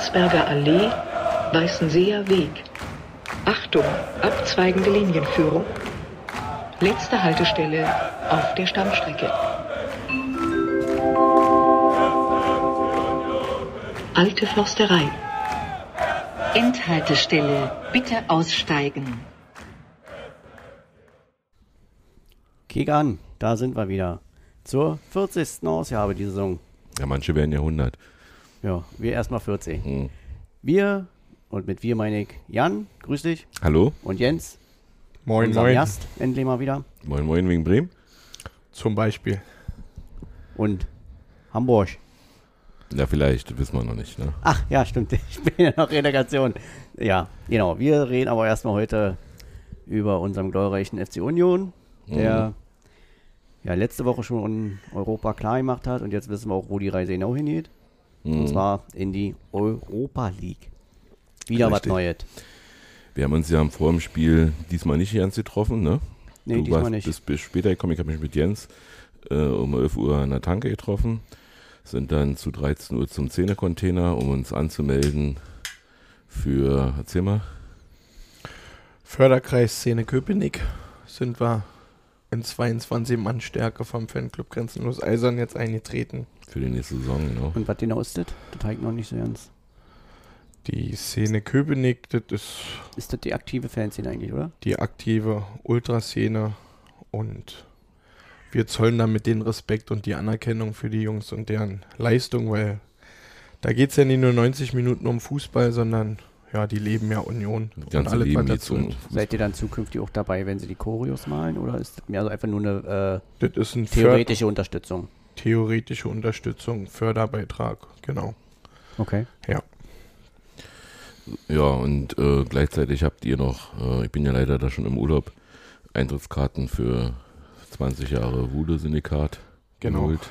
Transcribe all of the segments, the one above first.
Landsberger Allee, Weißenseer Weg. Achtung, abzweigende Linienführung. Letzte Haltestelle auf der Stammstrecke. Alte Forsterei. Endhaltestelle. Bitte aussteigen. Kick an, da sind wir wieder. Zur 40. Ausgabe dieser Saison. Ja, manche werden ja 100. Ja, wir erstmal 40. Hm. Wir, und mit wir meine ich Jan, grüß dich. Hallo? Und Jens, Moin, moin. Gast, endlich mal wieder. Moin Moin wegen Bremen? Zum Beispiel. Und Hamburg. Ja, vielleicht, wissen wir noch nicht. Ne? Ach, ja, stimmt. Ich bin ja noch Relegation. Ja, genau. Wir reden aber erstmal heute über unseren glorreichen FC Union, der ja letzte Woche schon Europa klar gemacht hat und jetzt wissen wir auch, wo die Reise genau hingeht. Und Mhm. zwar in die Europa League. Wieder was Richtig. Neues. Wir haben uns ja vor dem Spiel diesmal nicht ganz getroffen, ne? Nee, du diesmal warst nicht. bis, bis später gekommen. Ich habe mich mit Jens äh, um 11 Uhr an der Tanke getroffen. Sind dann zu 13 Uhr zum Zähnecontainer, um uns anzumelden für, erzähl mal, Förderkreis Szene Köpenick sind wir in 22 Mann Stärke vom Fanclub Grenzenlos Eisern jetzt eingetreten. für die nächste Saison, genau. Und was genau ist das? Das habe ich noch nicht so ganz. Die Szene Köpenick, das ist Ist das die aktive Fanszene eigentlich, oder? die aktive Ultraszene und wir zollen damit den Respekt und die Anerkennung für die Jungs und deren Leistung, weil da geht es ja nicht nur 90 Minuten um Fußball, sondern ja, die leben ja Union Das und ganze alles, Leben dazu um. Seid ihr dann zukünftig auch dabei, wenn sie die Choreos malen? Oder ist das mehr so einfach nur eine Das ist ein äh, theoretische Unterstützung? theoretische Unterstützung, Förderbeitrag, genau. Okay. Ja. Ja, und äh, gleichzeitig habt ihr noch, äh, ich bin ja leider da schon im Urlaub, Eintrittskarten für 20 Jahre Wude-Syndikat Genau. geholt.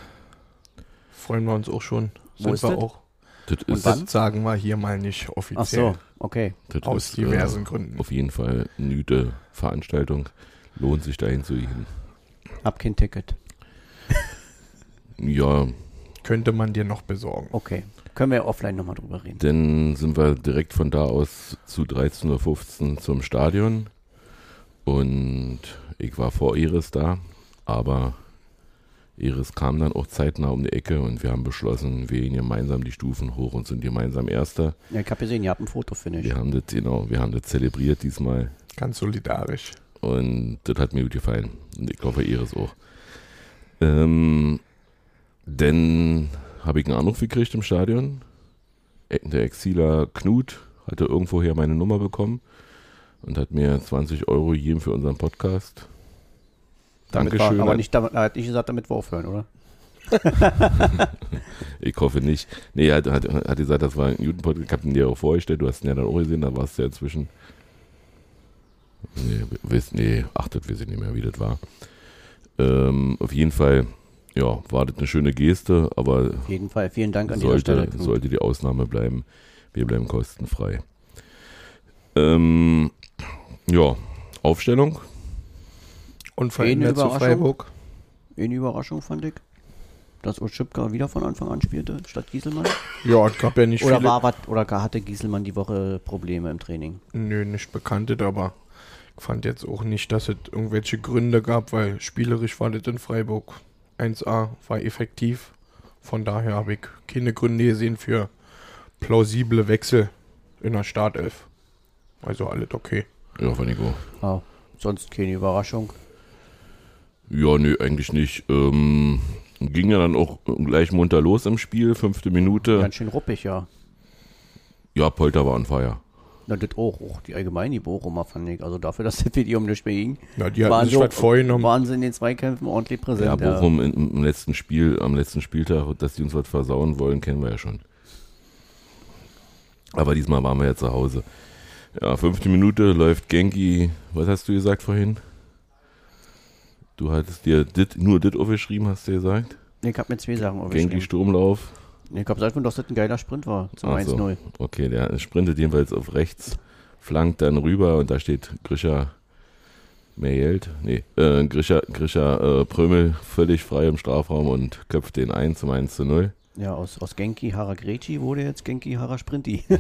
Freuen wir uns auch schon. Wo Sind ist wir das? auch. Das Und ist, wann? Das sagen wir hier mal nicht Ach offiziell. so, okay. das Aus ist, diversen äh, Gründen. Auf jeden Fall eine gute Veranstaltung. Lohnt sich dahin zu gehen. Hab kein Ticket. Ja, Könnte man dir noch besorgen. Okay. Können wir offline nochmal drüber reden. dann sind wir direkt von da aus zu 13.15 Uhr zum Stadion. Und ich war vor Iris da, aber Iris kam dann auch zeitnah um die Ecke und wir haben beschlossen, wir gehen gemeinsam die Stufen hoch und sind gemeinsam Erster. Ja, ich habe gesehen, ihr habt ein Foto, finde ich. Wir haben das, genau, wir haben das zelebriert diesmal Ganz solidarisch. und das hat mir gut gefallen. Und ich hoffe, Iris auch. Ähm, dann habe ich einen Anruf gekriegt im Stadion. Der Exiler Knut hatte irgendwoher meine Nummer bekommen und hat mir 20 Euro gegeben für unseren Podcast. Dankeschön. War, aber nicht, damit, hat nicht gesagt, damit wir aufhören, oder? Ich hoffe nicht. Nee, er hat, hat, hat gesagt, das war ein guten Podcast. Ich habe ihn dir auch vorgestellt. Du hast ihn ja dann auch gesehen. Da warst du ja inzwischen. Nee, wisst, nee, achtet, weiß ich nicht mehr, wie das war. Ähm, auf jeden Fall, ja, war das eine schöne Geste, aber Auf jeden Fall. Vielen Dank an dieser sollte, Stelle. Knut. sollte die Ausnahme bleiben. Wir bleiben kostenfrei. Ähm, ja, Aufstellung. Unverändert zu Überraschung? Freiburg. Eine Überraschung fand ich, dass Oschipka wieder von Anfang an spielte, statt Gieselmann. Ja, es gab ja nicht Oder, viele. war wat, oder gar hatte Gieselmann die Woche Probleme im Training? Nö, nicht bekanntet, aber ich fand jetzt auch nicht, dass es irgendwelche Gründe gab, weil spielerisch war das in Freiburg 1A, war effektiv. Von daher habe ich keine Gründe gesehen für plausible Wechsel in der Startelf. Also alles okay. Ja, fand ich auch. Ah, sonst keine Überraschung. Ja, nee, eigentlich nicht. Ähm, ging ja dann auch gleich munter los im Spiel, fünfte Minute. Ganz schön ruppig, ja. Ja, Polter war on fire. Na, das auch, auch die allgemein die Bochumer fand ich. Also dafür, dass das Video um nichts mehr ging, Ja, die hatten waren, sich was vorgenommen. waren sie in den Zweikämpfen ordentlich Ja, präsent. Bochum im, im letzten Spiel, am letzten Spieltag, dass die uns was versauen wollen, kennen wir ja schon. Aber diesmal waren wir ja zu Hause. Ja, fünfte Minute läuft Genki, was hast du gesagt vorhin? Du hattest dir dit, nur dit aufgeschrieben, hast du gesagt? Ich habe mir zwei Sachen Genki aufgeschrieben. Sturmlauf. Ich glaube einfach, dass das ein geiler Sprint war zum Ach so. 1-0. Okay, der sprintet jedenfalls auf rechts, flankt dann rüber und da steht Grisha Mehlt, nee, äh, Grisha, Grisha äh, Prömel völlig frei im Strafraum und köpft den ein zum 1 zu 0. Ja, aus, aus Genki Haragreci wurde jetzt Genki Harasprinti.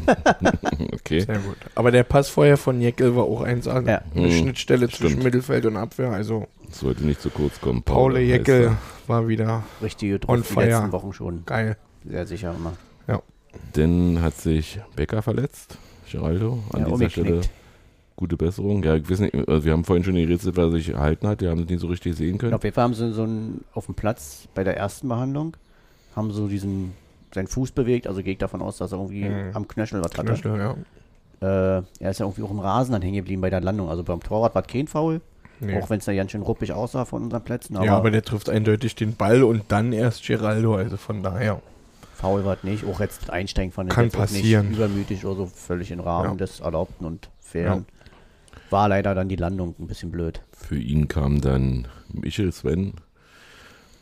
Okay. Sehr gut. Aber der Pass vorher von Jeckel war auch 1A. Ja. Eine Hm, Schnittstelle zwischen stimmt. Mittelfeld und Abwehr. Also Sollte nicht zu kurz kommen. Paul er. war wieder Richtige On Druck die fire. letzten Wochen schon. geil. Sehr sicher immer. Dann hat sich Becker verletzt. Geraldo. An Ja, dieser Stelle gute Besserung. Ja, ich weiß nicht, also wir haben vorhin schon gerätselt, was er sich erhalten hat. Wir haben es nicht so richtig sehen können. Auf jeden Fall haben sie so einen, auf dem Platz bei der ersten Behandlung, haben so diesen, seinen Fuß bewegt, also gehe ich davon aus, dass er irgendwie Mhm. am Knöchel was hatte. Knöchel, ja. Äh, er ist ja irgendwie auch im Rasen dann hängen geblieben bei der Landung. Also beim Torwart war kein Foul, Nee. auch wenn es da ganz schön ruppig aussah von unseren Plätzen. Aber, ja, aber der trifft eindeutig den Ball und dann erst Geraldo. Also von daher. Foul war es nicht. Auch jetzt einsteigen von Kann jetzt auch passieren. nicht übermütig oder so, völlig im Rahmen Ja. des Erlaubten und Fairen. War leider dann die Landung ein bisschen blöd. Für ihn kam dann Michel Sven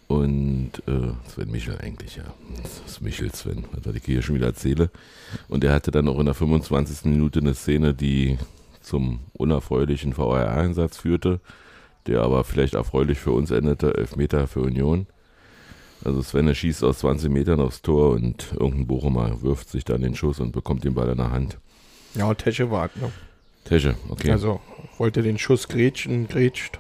und äh, Sven Michel eigentlich, ja. Das ist Michel Sven, was ich hier schon wieder erzähle. Und er hatte dann auch in der 25. Minute eine Szene, die zum unerfreulichen VAR-Einsatz führte, der aber vielleicht erfreulich für uns endete, Elfmeter für Union. Also Sven schießt aus 20 Metern aufs Tor und irgendein Bochumer wirft sich dann den Schuss und bekommt den Ball in der Hand. Ja, Tesche war ne? Tesche, okay. Also wollte den Schuss grätschen, grätscht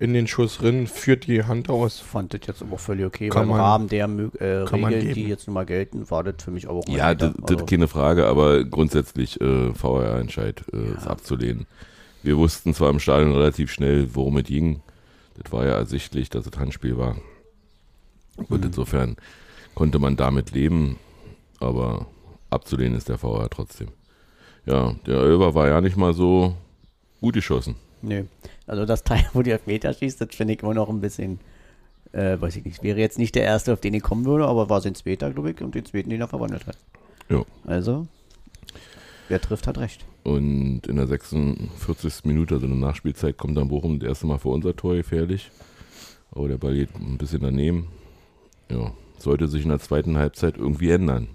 in den Schuss drin, führt die Hand aus. Fand das jetzt aber auch völlig okay. Kann Beim man- Rahmen der äh, Regeln, die jetzt nun mal gelten, war das für mich auch ein Ja, das, das Also- ist keine Frage, aber grundsätzlich äh, VR-Entscheid äh, ist abzulehnen. Wir wussten zwar im Stadion relativ schnell, worum es ging. Das war ja ersichtlich, dass es Handspiel war. Und insofern konnte man damit leben, aber abzulehnen ist der VR trotzdem. Ja, der Elber war ja nicht mal so gut geschossen. Nee. Also das Teil, wo die Elfmeter schießt, das finde ich immer noch ein bisschen, äh, weiß ich nicht, wäre jetzt nicht der erste, auf den ich kommen würde, aber war sein zweiter, glaube ich, und den zweiten, den er verwandelt hat. Ja. Also, wer trifft, hat recht. Und in der 46. Minute, also in der Nachspielzeit, kommt dann Bochum das erste Mal vor unser Tor gefährlich. Aber der Ball geht ein bisschen daneben. Ja, sollte sich in der zweiten Halbzeit irgendwie ändern.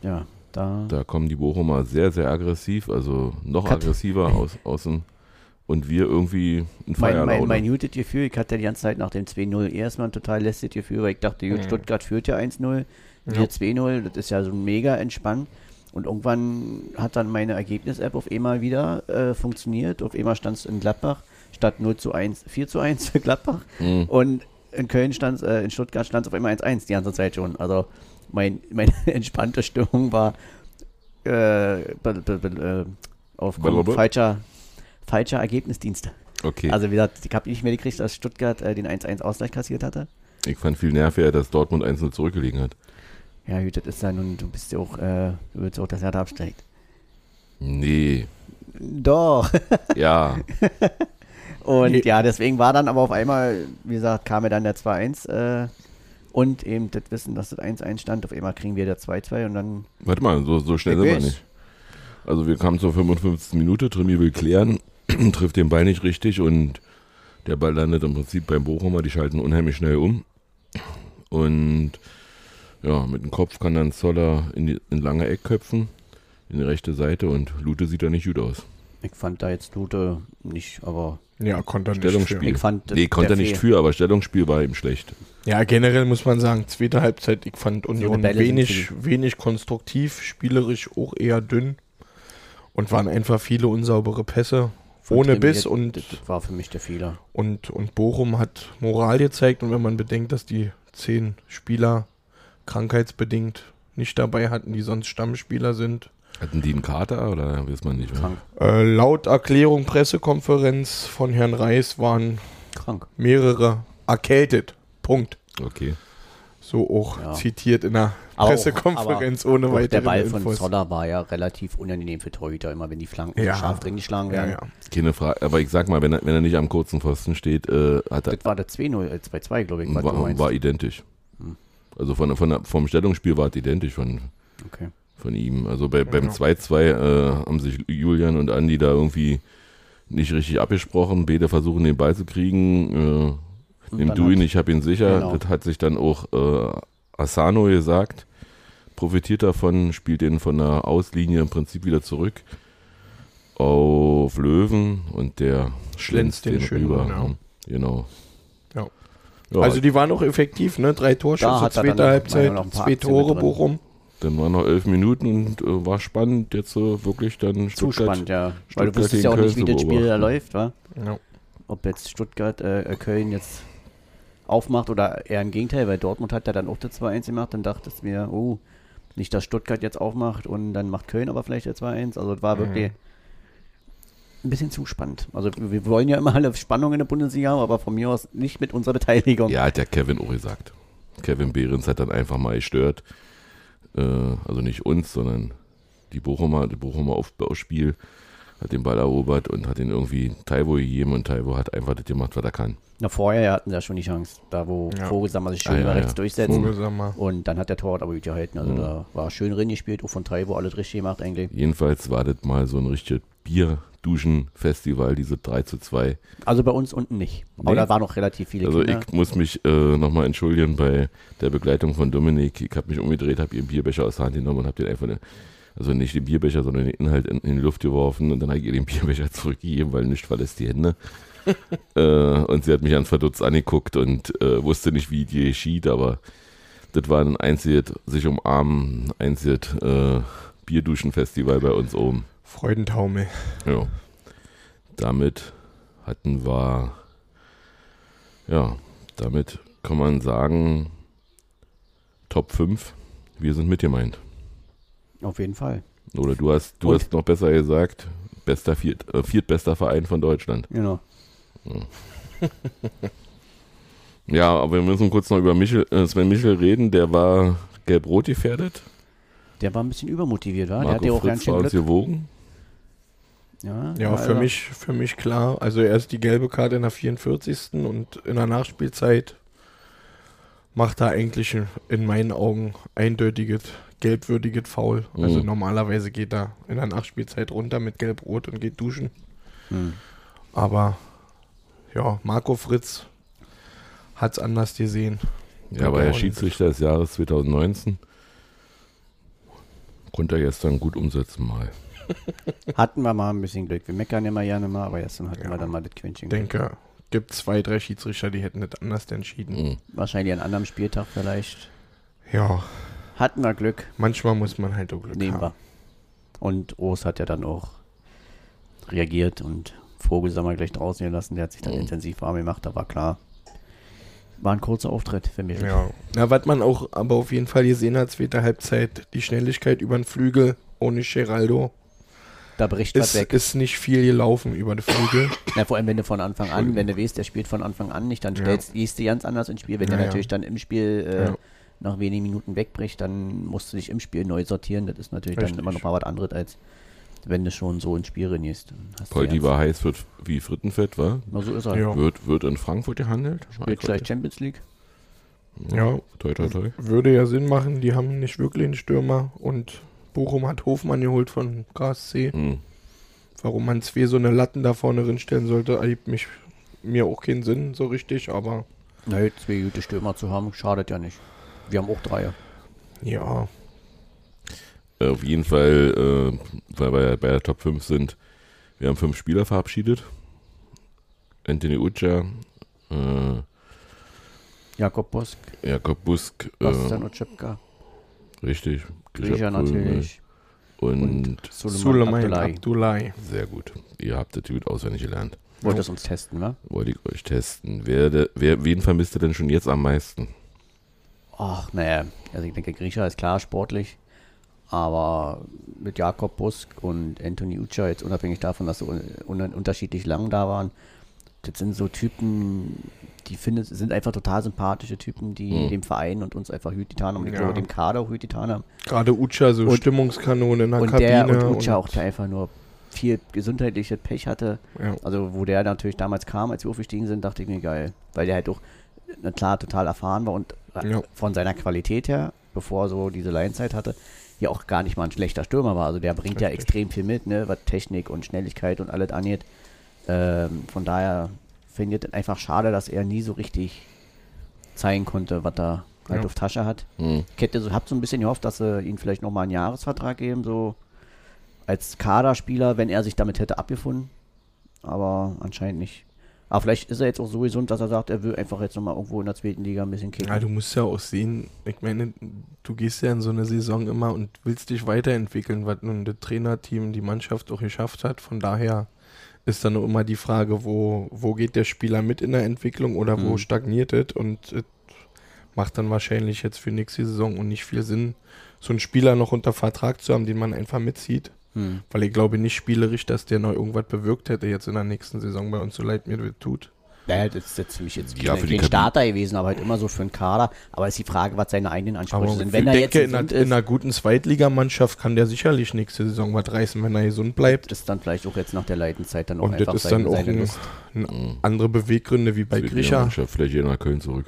Ja, da, Da kommen die Bochumer sehr, sehr aggressiv, also noch aggressiver aus, außen. Und wir irgendwie in mein, Feierlaune. mein, mein gutes Gefühl, ich hatte die ganze Zeit nach dem 2-0 erstmal ein total lästiges Gefühl, weil ich dachte, gut, Mhm. Stuttgart führt ja 1-0, wir Ja. 2-0, das ist ja so mega entspannt. Und irgendwann hat dann meine Ergebnis-App auf einmal wieder äh, funktioniert. Auf einmal stand es in Gladbach statt 0 zu 1, 4 zu 1 für Gladbach. Mhm. Und in Köln stand äh, in Stuttgart stand es auf einmal 1-1 die ganze Zeit schon. Also mein, meine entspannte Stimmung war äh, be, be, be, äh, aufgrund falscher, falscher Ergebnisdienste. Okay, Also wie gesagt, ich habe nicht mehr gekriegt, dass Stuttgart äh, den 1-1 Ausgleich kassiert hatte. ich fand viel nerviger, dass Dortmund 1-0 zurückgelegen hat. Ja, gut, das ist ja nun, du bist ja auch, äh, du willst auch, dass er da absteigt. Nee, Doch. ja, Und Nee. ja, deswegen war dann aber auf einmal, wie gesagt, kam mir dann der 2-1 äh, und eben das Wissen, dass das 1-1 stand. Auf einmal kriegen wir der 2-2 und dann, warte mal, so, so schnell sind wir nicht. Also wir kamen zur 55. Minute, Trimi will klären, trifft den Ball nicht richtig und der Ball landet im Prinzip beim Bochumer, die schalten unheimlich schnell um. Und ja, mit dem Kopf kann dann Zoller in, die, in lange Eck köpfen, in die rechte Seite und Lute sieht da nicht gut aus. ich fand da jetzt Lute nicht, aber Ja, konnte er nicht. Stellungsspiel. ich fand Nee, konnte er nicht für, aber Stellungsspiel war ihm schlecht. für. Ja, generell muss man sagen, zweite Halbzeit, ich fand Union wenig, wenig konstruktiv, spielerisch auch eher dünn. Und waren einfach viele unsaubere Pässe. Ohne Biss und, Das war für mich der Fehler. und, und Bochum hat Moral gezeigt. Und wenn man bedenkt, dass die zehn Spieler krankheitsbedingt nicht dabei hatten, die sonst Stammspieler sind. Hatten die einen Kater oder weiß man nicht. Äh, laut Erklärung Pressekonferenz von Herrn Reis waren Krank. mehrere erkältet. Punkt. Okay. So auch Ja. zitiert in der Aber auch- Pressekonferenz ohne weitere der Ball von Infos. Zoller war ja relativ unangenehm für Torhüter, immer wenn die Flanken Ja. scharf drin geschlagen Ja, werden. ja. Keine Frage, aber ich sag mal, wenn er, wenn er nicht am kurzen Pfosten steht, äh, hat er, Das war der 2-0, äh, 2-2, glaube ich, was du war, meinst. war identisch. Hm. Also von, von, der- vom Stellungsspiel war es identisch von, okay. von ihm. Also bei, beim Ja. 2-2 äh, haben sich Julian und Andi da irgendwie nicht richtig abgesprochen. Beide versuchen den Ball zu kriegen. Äh, nimm du ihn, ich habe ihn sicher. Genau. Das hat sich dann auch äh, Asano gesagt. Profitiert davon, spielt den von der Auslinie im Prinzip wieder zurück auf Löwen und der schlänzt den den, schön rüber. ja. Genau. Ja. Ja, Also die waren auch effektiv, ne? Drei Torschüsse, zweite noch- Halbzeit, zwei Tore. Bochum. dann waren noch elf Minuten und äh, war spannend. Jetzt so wirklich dann Zu Stuttgart- spannend, ja. Weil du Stuttgart wusstest ja auch nicht, wie zu das Spiel da läuft, wa? Ja. Ob jetzt Stuttgart, äh, äh, Köln jetzt aufmacht oder eher im Gegenteil, weil Dortmund hat ja dann auch das 2-1 gemacht, dann dachtest du mir, oh, nicht, dass Stuttgart jetzt aufmacht und dann macht Köln aber vielleicht der 2-1. Also es war wirklich ein bisschen zu spannend. Also wir wollen ja immer alle Spannung in der Bundesliga haben, aber von mir aus nicht mit unserer Beteiligung. Ja, hat der Kevin auch gesagt. Kevin Behrens hat dann einfach mal gestört. Äh, also nicht uns, sondern die Bochumer, die Bochumer Aufbauspiel. Hat den Ball erobert und hat ihn irgendwie Taiwo gegeben und Taiwo hat einfach das gemacht, was er kann. Na, vorher hatten sie ja schon die Chance, da wo Ja. Vogelsammer sich schön Ah, ja, über ja. rechts durchsetzt. Vogelsammer. Und dann hat der Torwart aber gut gehalten. Also Mhm. da war schön drin gespielt, auch von Taiwo alles richtig gemacht eigentlich. Jedenfalls war das mal so ein richtiges Bierduschen-Festival, diese 3 zu 2. Also bei uns unten nicht. Aber Nee. da waren noch relativ viele Also Kinder. ich muss mich äh, nochmal entschuldigen bei der Begleitung von Dominik. Ich habe mich umgedreht, habe ihren Bierbecher aus der Hand genommen und habe den einfach, also nicht den Bierbecher, sondern den Inhalt in, in die Luft geworfen und dann habe ich ihr den Bierbecher zurückgegeben, weil nichts verlässt die Hände. äh, und sie hat mich ganz verdutzt angeguckt und äh, wusste nicht, wie die geschieht, aber das war ein einziges, sich umarmen, einziges äh, Bierduschen-Festival bei uns oben. Freudentaumel. Ja. Damit hatten wir, ja, damit kann man sagen, Top 5, wir sind mit gemeint. Auf jeden Fall. Oder du hast, du Und? hast noch besser gesagt, bester Viert, äh, viertbester Verein von Deutschland. Genau. Ja, aber wir müssen kurz noch über Michel, äh, Sven Michel reden, der war gelb-rot gefährdet. Der war ein bisschen übermotiviert, war? Der hatte ja auch ganz Fritz schön uns Glück. gewogen. Ja, Ja, war für also- mich, für mich klar. Also erst die gelbe Karte in der 44. und in der Nachspielzeit macht er eigentlich in meinen Augen eindeutiges, gelbwürdiges Foul. Also Mhm. normalerweise geht er in der Nachspielzeit runter mit Gelb-Rot und geht duschen. Hm. Aber ja, Marco Fritz hat's anders gesehen. Ja, war ja und- Schiedsrichter des Jahres 2019. Konnte er gestern gut umsetzen mal. Hatten wir mal ein bisschen Glück. Wir meckern immer gerne mal, aber gestern hatten Ja. wir dann mal das Quäntchen. Ich denke, gibt zwei, drei Schiedsrichter, die hätten nicht anders entschieden. Mhm. Wahrscheinlich an anderem Spieltag vielleicht. Ja, Hatten wir Glück, manchmal muss man halt auch Glück nehmen wir. haben. Und Urs hat ja dann auch reagiert und Vogelsammer gleich draußen gelassen. Der hat sich dann Mhm. intensiv warm gemacht, da war klar. War ein kurzer Auftritt für mich. Ja. Na, was man auch aber auf jeden Fall gesehen hat, zweite Halbzeit, die Schnelligkeit über den Flügel ohne Geraldo. Da bricht was Ist, weg. ist nicht viel gelaufen über den Flügel. Ja, vor allem, wenn du von Anfang an, wenn du weißt, der spielt von Anfang an nicht, dann Ja. stellst, gehst du ganz anders ins Spiel. Wenn Ja, der ja. natürlich dann im Spiel äh, Ja. Nach wenigen Minuten wegbricht, dann musst du dich im Spiel neu sortieren. Das ist natürlich Richtig. dann immer noch mal was anderes, als wenn du schon so ins Spiel du Poldi ja- war heiß wird wie Frittenfett, war? Na, so ist er. Ja. Wird, wird in Frankfurt gehandelt? Spielt vielleicht Champions League. Ja. Toi, toi, toi. Würde ja Sinn machen, die haben nicht wirklich einen Stürmer und Bochum hat Hofmann geholt von KSC. Mhm. Warum man zwei so eine Latten da vorne drinstellen sollte, ergibt mich mir auch keinen Sinn so richtig, aber jetzt zwei gute Stürmer zu haben, schadet ja nicht. Wir haben auch drei. ja, Äh, auf jeden Fall, äh, weil wir ja bei der Top 5 sind, wir haben fünf Spieler verabschiedet. Anthony Ucha, äh, Jakob Bosk, Jakob Busk, Bastian äh, Oczepka, richtig, Griecher natürlich Und, und Suleiman Suleiman Abdullahi. Abdullahi. sehr gut. Ihr habt das gut auswendig gelernt. Wollt es uns testen, wa? Wollte ich euch testen. Wer, wer, wen vermisst ihr denn schon jetzt am meisten? Ach, naja, also ich denke, Griecher ist klar sportlich, aber mit Jakob Busk und Anthony Ucha, jetzt unabhängig davon, dass sie un un unterschiedlich lang da waren, das sind so Typen, die finde, sind einfach total sympathische Typen, die Mhm. dem Verein und uns einfach gut getan haben und ich Ja. glaube, dem Kader auch gut getan haben. Gerade Ucha, so Und- Stimmungskanone in der und Kabine. der und Ucha auch, der einfach nur viel gesundheitliches Pech hatte. ja. Also wo der natürlich damals kam, als wir aufgestiegen sind, dachte ich mir geil, weil der halt auch, na klar, total erfahren war und Ja. von seiner Qualität her, bevor er so diese Laienzeit hatte, ja auch gar nicht mal ein schlechter Stürmer war. Also der bringt ja Richtig. extrem viel mit, ne, was Technik und Schnelligkeit und alles angeht. Ähm, von daher finde ich es einfach schade, dass er nie so richtig zeigen konnte, was er halt Ja. auf Tasche hat. Hm. Ich hätte so, hab so ein bisschen gehofft, dass sie ihn vielleicht nochmal einen Jahresvertrag geben, so als Kaderspieler, wenn er sich damit hätte abgefunden. Aber anscheinend nicht. Aber vielleicht ist er jetzt auch so gesund, dass er sagt, er will einfach jetzt nochmal irgendwo in der zweiten Liga ein bisschen kicken. Ja, du musst ja auch sehen, ich meine, du gehst ja in so eine Saison immer und willst dich weiterentwickeln, was nun das Trainerteam, die Mannschaft auch geschafft hat. Von daher ist dann immer die Frage, wo, wo geht der Spieler mit in der Entwicklung oder wo Mhm. stagniert es und es macht dann wahrscheinlich jetzt für nächste Saison und nicht viel Sinn, so einen Spieler noch unter Vertrag zu haben, den man einfach mitzieht. Hm. Weil ich glaube nicht spielerisch, dass der noch irgendwas bewirkt hätte jetzt in der nächsten Saison bei uns, so leid mir das tut. Naja, das ist jetzt für mich jetzt Ja, für Kabine. Starter gewesen, aber halt immer so für einen Kader. Aber ist die Frage, was seine eigenen Ansprüche Aber sind. ich Wenn er denke, jetzt in, einer, in einer guten Zweitligamannschaft kann der sicherlich nächste Saison was reißen, wenn er gesund bleibt. ist dann vielleicht auch jetzt nach der Leidenzeit dann auch Und einfach das ist dann auch ein, ein andere Beweggründe wie bei Grisha. Mannschaft, Vielleicht hier nach Köln zurück.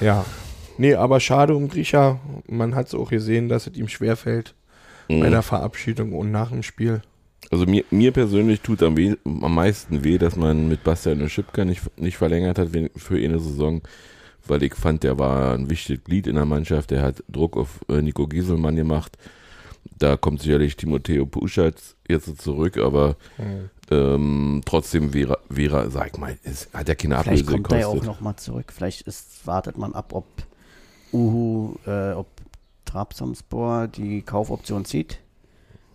Ja. Nee, aber schade um Grisha. Man hat es auch gesehen, dass es ihm schwerfällt bei Mhm. der Verabschiedung und nach dem Spiel. Also mir, mir persönlich tut am, weh, am meisten weh, dass man mit Bastian Schipka nicht, nicht verlängert hat für eine Saison, weil ich fand, der war ein wichtiges Glied in der Mannschaft, der hat Druck auf äh, Nico Gieselmann gemacht. Da kommt sicherlich Timoteo Puschatz jetzt zurück, aber ähm, trotzdem wäre, wäre, sag ich mal, es hat ja keine Vielleicht Ablöse kommt er ja auch gekostet. nochmal zurück. Vielleicht ist, wartet man ab, ob Uhu, äh, ob Trabzonspor die Kaufoption zieht.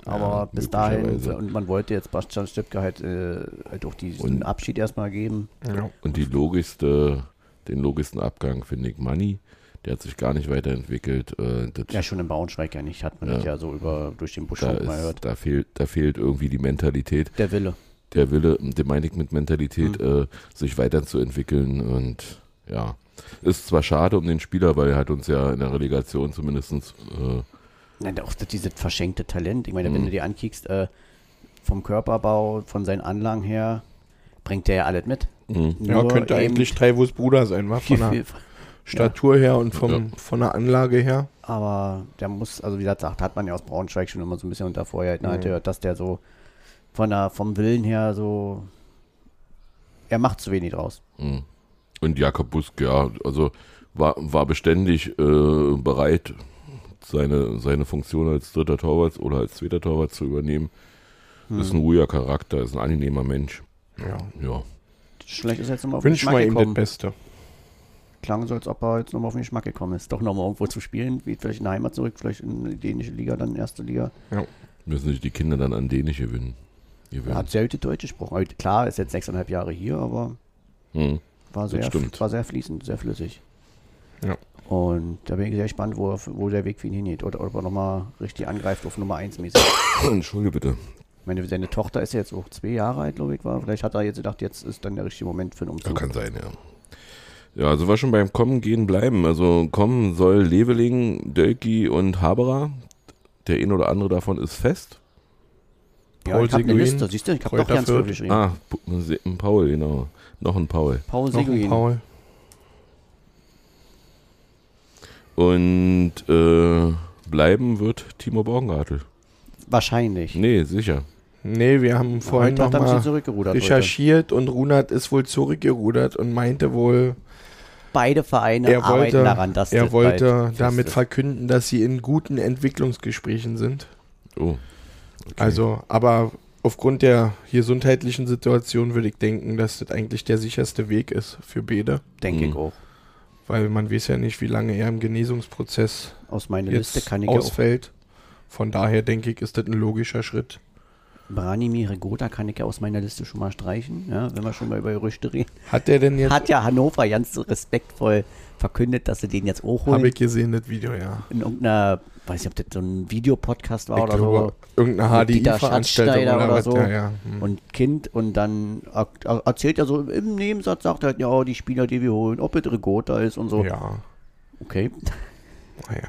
Aber Ja, bis dahin, und man wollte jetzt Bastian Stübke halt, äh, halt auch diesen Und- Abschied erstmal geben. Ja. Und die logischste, den logischsten Abgang finde ich Money. Der hat sich gar nicht weiterentwickelt. Äh, das Ja, schon in Braunschweig ja nicht, hat man Ja. das ja so über, durch den Busch da, mal ist, gehört. da, fehlt, da fehlt irgendwie die Mentalität, Der Wille. der Wille, den meine ich mit Mentalität, Mhm. äh, sich weiterzuentwickeln. Und ja, ist zwar schade um den Spieler, weil er hat uns ja in der Relegation zumindest äh, Nein, auch dieses verschenkte Talent. Ich meine, wenn Mhm. du dir ankickst, äh, vom Körperbau, von seinen Anlagen her, bringt der ja alles mit. mh, ja, könnte eigentlich Treivos Bruder sein, war von der viel, Statur her und vom, Ja. von der Anlage her. Aber der muss, also wie gesagt, sagt, hat man ja aus Braunschweig schon immer so ein bisschen unter Vorher halt Mhm. gehört, dass der so von der, vom Willen her so, er macht zu wenig draus. mh. Und Jakob Busk, ja, also war, war beständig äh, bereit, seine, seine Funktion als dritter Torwart oder als zweiter Torwart zu übernehmen. Ist Hm. ein ruhiger Charakter, ist ein angenehmer Mensch. Ja. Ja. Schlecht ist jetzt nochmal auf den Geschmack wir ihm das gekommen. Beste. Klang so, als ob er jetzt nochmal auf den Geschmack gekommen ist. Doch nochmal irgendwo zu spielen, wie vielleicht in der Heimat zurück, vielleicht in die dänische Liga, dann erste Liga. Müssen sich die Kinder dann an Dänisch gewinnen. Er gewinnen. hat sehr gut Deutsch gesprochen. Klar, ist jetzt sechseinhalb Jahre hier, aber Hm. War sehr, war sehr fließend, sehr flüssig. Ja. Und da bin ich sehr gespannt, wo, wo der Weg für ihn hingeht. Oder ob er nochmal richtig angreift auf Nummer 1 mäßig. Entschuldige bitte. Meine, seine Tochter ist ja jetzt auch zwei Jahre alt, glaube ich, war. Vielleicht hat er jetzt gedacht, jetzt ist dann der richtige Moment für einen Ja, Umzug. kann sein, ja. Ja, also wir schon beim Kommen, Gehen, Bleiben. Also kommen soll Leveling, Dölki und Haberer. Der ein oder andere davon ist fest. ja, Paul ich habe eine Liste, siehst du, ich habe doch ganz viel geschrieben. Ah, Paul, genau. Noch ein Paul. Paul Noch ein Seguin. Paul. Und äh, bleiben wird Timo Borgengartel. Wahrscheinlich. Nee, sicher. Nee, wir haben vorhin bisschen nochmal zurückgerudert. Heute. recherchiert und Runert ist wohl zurückgerudert und meinte wohl, Beide Vereine er arbeiten wollte, daran, dass er das wollte damit ist. verkünden, dass sie in guten Entwicklungsgesprächen sind. Oh. Okay. Also, aber aufgrund der gesundheitlichen Situation würde ich denken, dass das eigentlich der sicherste Weg ist für Bede, Denke ich Mhm. auch. weil man weiß ja nicht, wie lange er im Genesungsprozess Aus meiner jetzt Liste kann ich ja auch ausfällt. Von daher denke ich, ist das ein logischer Schritt. Branimir Regota kann ich ja aus meiner Liste schon mal streichen, ja, wenn wir schon mal über Gerüchte reden. Hat der denn jetzt, Hat ja Hannover ganz respektvoll verkündet, dass sie den jetzt auch holen. habe ich gesehen, das Video, ja. in irgendeiner, weiß nicht, ob das so ein Videopodcast war Ich oder glaube, irgendeine Mit Dieter HDI-Veranstaltung oder, oder was. so. Ja, ja. so. Hm. Und Kind und dann er, er- erzählt er so im Nebensatz, sagt er halt, ja, die Spieler, die wir holen, ob es Regota ist und so. Ja, Okay. naja.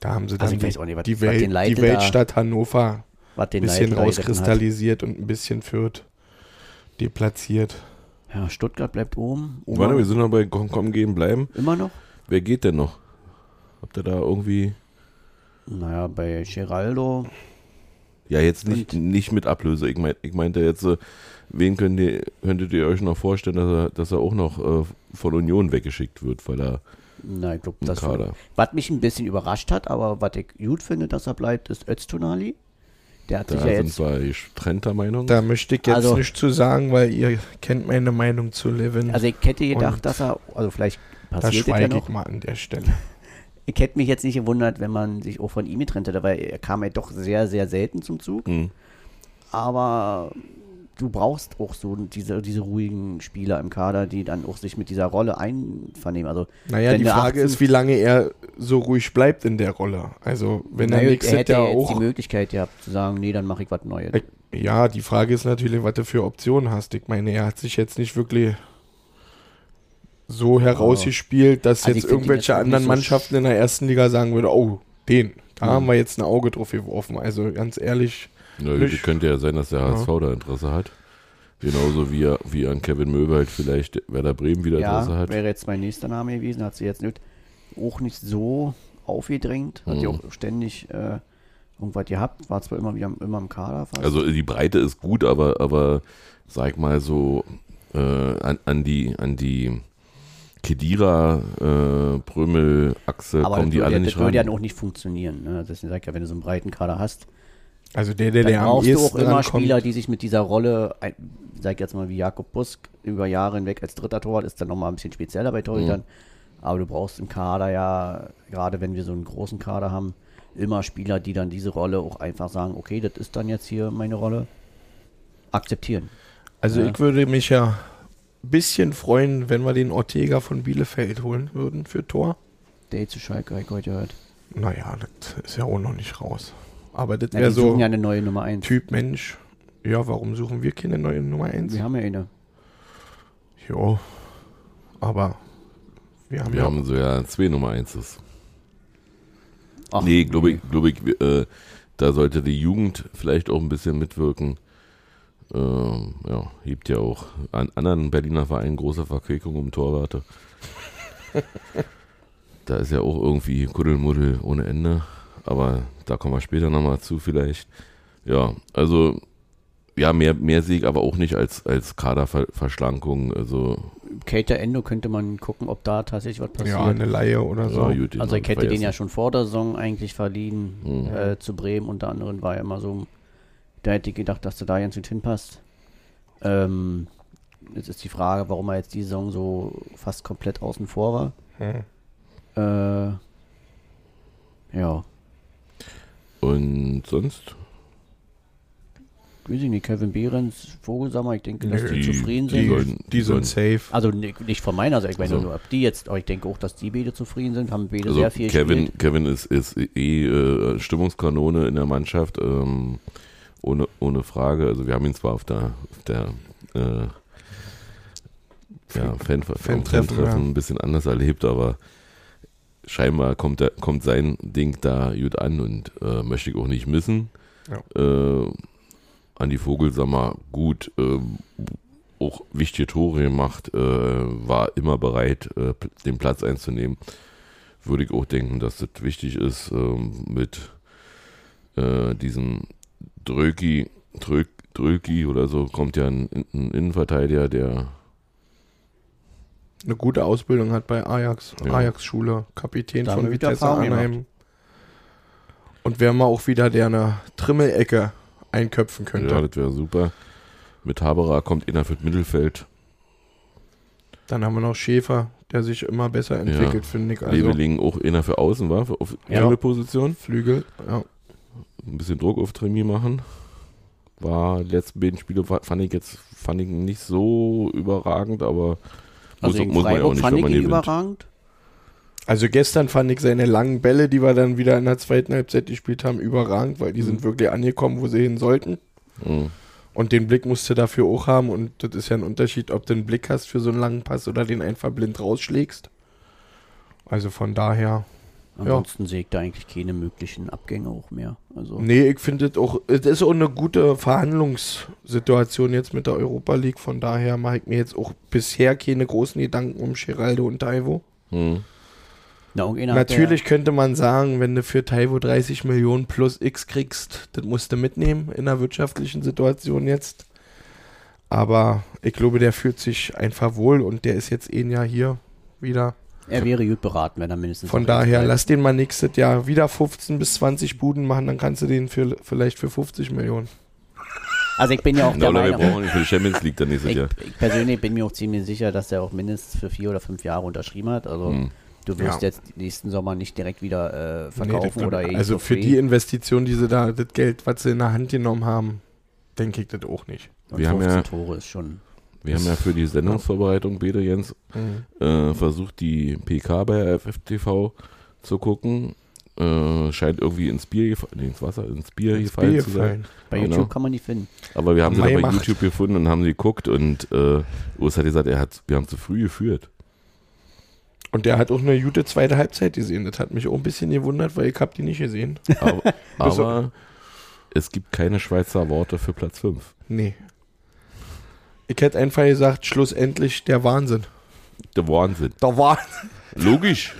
Da haben sie Also dann ich weiß auch nicht, die, Welt, die Weltstadt Hannover Was den ein bisschen rauskristallisiert und ein bisschen Fürth deplatziert. Ja, Stuttgart bleibt oben. Warte, wir sind noch bei Komm, Kommen, Gehen, Bleiben. immer noch? Wer geht denn noch? Habt ihr da irgendwie. Naja, bei Geraldo. Ja, jetzt nicht, nicht mit Ablöse. Ich, mein, ich meinte jetzt, äh, wen könnt ihr, könntet ihr euch noch vorstellen, dass er, dass er auch noch äh, von Union weggeschickt wird, weil er Na, ich glaube, das Kader. Was mich ein bisschen überrascht hat, aber was ich gut finde, dass er bleibt, ist Öztunali. Der hat Da sich ja sind jetzt. wir getrennter Meinung. Da möchte ich jetzt Also- nicht zu sagen, weil ihr kennt meine Meinung zu Levin. Also ich hätte gedacht, dass er, also vielleicht passiert es ja schweige noch. ich mal an der Stelle. Ich hätte mich jetzt nicht gewundert, wenn man sich auch von ihm getrennt hätte, weil er kam ja doch sehr, sehr selten zum Zug. Hm. Aber du brauchst auch so diese, diese ruhigen Spieler im Kader, die dann auch sich mit dieser Rolle einvernehmen. Also, Naja, die Frage 18 ist, wie lange er so ruhig bleibt in der Rolle. Also, wenn er naja, er hätte jetzt auch. die Möglichkeit gehabt zu sagen, nee, dann mache ich was Neues. Ja, die Frage ist natürlich, was du für Optionen hast. Ich meine, er hat sich jetzt nicht wirklich so herausgespielt, dass Also jetzt irgendwelche anderen so Mannschaften in der ersten Liga sagen würden, oh, den, da Mhm. haben wir jetzt ein Auge drauf geworfen. Also ganz ehrlich, Ja, Nicht- könnte ja sein, dass der Ja. HSV da Interesse hat. Genauso wie, er, wie an Kevin Möwald vielleicht Werder Bremen wieder Interesse ja, hat. wäre jetzt mein nächster Name gewesen, hat sie jetzt nicht, auch nicht so aufgedrängt, hat ja Mhm. auch ständig äh, irgendwas gehabt, war zwar immer, wieder, immer im Kader fast. Also die Breite ist gut, aber, aber sag mal so äh, an, an die an die Kedira, äh, Prömel, Achse aber kommen das die würde, alle ja- nicht das würde ja auch nicht funktionieren. Ne? Deswegen sag ich ja, wenn du so einen breiten Kader hast, also der, der, der brauchst du auch immer Spieler, die sich mit dieser Rolle, sag ich jetzt mal wie Jakob Busk, über Jahre hinweg als dritter Torwart, ist dann nochmal ein bisschen spezieller bei Torhütern. Aber du brauchst im Kader ja, gerade wenn wir so einen großen Kader haben, immer Spieler, die dann diese Rolle auch einfach sagen, okay, das ist dann jetzt hier meine Rolle, akzeptieren. Also Ja. ich würde mich ja ein bisschen freuen, wenn wir den Ortega von Bielefeld holen würden für Tor. Der zu Schalke, hab ich heute gehört. Naja, das ist ja auch noch nicht raus. Aber das Ja, wäre so suchen ja eine neue Nummer 1. Typ Mensch. Ja, warum suchen wir keine neue Nummer 1? Wir haben ja eine. Jo, aber wir haben Wir ja haben so ja zwei Nummer 1 Ach, Nee, glaube ich, glaub ich äh, da sollte die Jugend vielleicht auch ein bisschen mitwirken. Ähm, ja, gibt ja auch an anderen Berliner Vereinen große Verquickung um Torwarte. da ist ja auch irgendwie Kuddelmuddel ohne Ende. Aber da kommen wir später nochmal zu vielleicht. Ja, also ja, mehr, mehr sehe ich aber auch nicht als, als Kaderverschlankung. Also, Cater Endo könnte man gucken, ob da tatsächlich was passiert. ja eine Laie oder so. ja, gut, Also ich hätte den ja schon vor der Saison eigentlich verliehen Mhm. äh, zu Bremen. Unter anderem war er immer so, da hätte ich gedacht, dass du da ganz gut hinpasst. Ähm, jetzt ist die Frage, warum er jetzt die Saison so fast komplett außen vor war. Hm. Äh, ja, Und sonst? weiß ich nicht, Kevin Behrens, Vogelsammer, ich denke, dass die, die- zufrieden die sind. sollen- Die sind sollen- safe. also ni- nicht von meiner Seite, ich meine Also- nur, ob die jetzt, aber ich denke auch, dass die beide zufrieden sind, haben beide Also sehr viel Kevin, gespielt. Kevin ist, ist eh äh, Stimmungskanone in der Mannschaft, ähm, ohne, ohne Frage. Also wir haben ihn zwar auf der, auf der äh, ja, Fan, Fantreffen, Fantreffen ja. ein bisschen anders erlebt, aber scheinbar kommt, der, kommt sein Ding da gut an und äh, möchte ich auch nicht missen. Äh, Andi Vogelsammer gut, ähm, auch wichtige Tore gemacht, äh, war immer bereit, äh, den Platz einzunehmen. Würde ich auch denken, dass das wichtig ist ähm, mit äh, diesem Dröki, Drök, Dröki oder so, kommt ja ein, ein Innenverteidiger, der Eine gute Ausbildung hat bei Ajax. Ja. Ajax-Schule, Kapitän Da von Vitesse Arnheim. Und wer mal auch wieder der eine Trimmelecke einköpfen könnte. ja, das wäre super. Mit Haberer kommt einer für das Mittelfeld. Dann haben wir noch Schäfer, der sich immer besser entwickelt, finde ich. Also Leveling auch einer für außen war, für, auf Ja. Flügel, ja. Ein bisschen Druck auf Tremi machen. War die letzten beiden Spiele fa- fand ich jetzt fand ich nicht so überragend, aber Also muss, muss man ja auch nicht, fand wenn ich man ihn gewinnt. überragend. Also gestern fand ich seine langen Bälle, die wir dann wieder in der zweiten Halbzeit gespielt haben, überragend, weil die Mhm. sind wirklich angekommen, wo sie hin sollten. Mhm. Und den Blick musst du dafür auch haben. Und das ist ja ein Unterschied, ob du einen Blick hast für so einen langen Pass oder den einfach blind rausschlägst. Also von daher. Ansonsten sehe ich da eigentlich keine möglichen Abgänge auch mehr. Also Nee, ich finde es auch, es ist auch eine gute Verhandlungssituation jetzt mit der Europa League. Von daher mache ich mir jetzt auch bisher keine großen Gedanken um Geraldo und Taivo. Mhm. Na, Natürlich könnte man sagen, wenn du für Taivo 30 Millionen plus X kriegst, das musst du mitnehmen in der wirtschaftlichen Situation jetzt. Aber ich glaube, der fühlt sich einfach wohl und der ist jetzt ein Jahr hier wieder. Er wäre gut beraten, wenn er mindestens. Von daher, bleibt. lass den mal nächstes Jahr wieder 15 bis 20 Buden machen, dann kannst du den für, vielleicht für 50 Millionen. Also ich bin ja auch Na, der oder wir Meinung. brauchen ihn für die Champions League dann nächstes Ich, Jahr. ich persönlich bin mir auch ziemlich sicher, dass er auch mindestens für vier oder fünf Jahre unterschrieben hat. Also Hm. du wirst Ja. jetzt nächsten Sommer nicht direkt wieder äh, Nee, verkaufen das- oder irgendwie also for für die Investition, die sie da, das Geld, was sie in der Hand genommen haben, denke ich das auch nicht. Und Wir haben 15 ja- Tore ist schon. Wir haben ja für die Sendungsvorbereitung, Bede Jens, äh, versucht, die PK bei FFTV zu gucken. Äh, scheint irgendwie ins Bier, nee, ins Wasser, ins Bier gefallen Bier zu sein. gefallen. Bei Genau. YouTube kann man die finden. Aber wir haben sie bei macht. YouTube gefunden und haben sie geguckt und äh, Urs hat gesagt, er hat, wir haben zu früh geführt. Und der hat auch eine gute zweite Halbzeit gesehen. Das hat mich auch ein bisschen gewundert, weil ich habe die nicht gesehen. Aber, aber es gibt keine Schweizer Worte für Platz 5. Nee. Ich hätte einfach gesagt, schlussendlich der Wahnsinn. Der Wahnsinn. Der Wahnsinn. Logisch.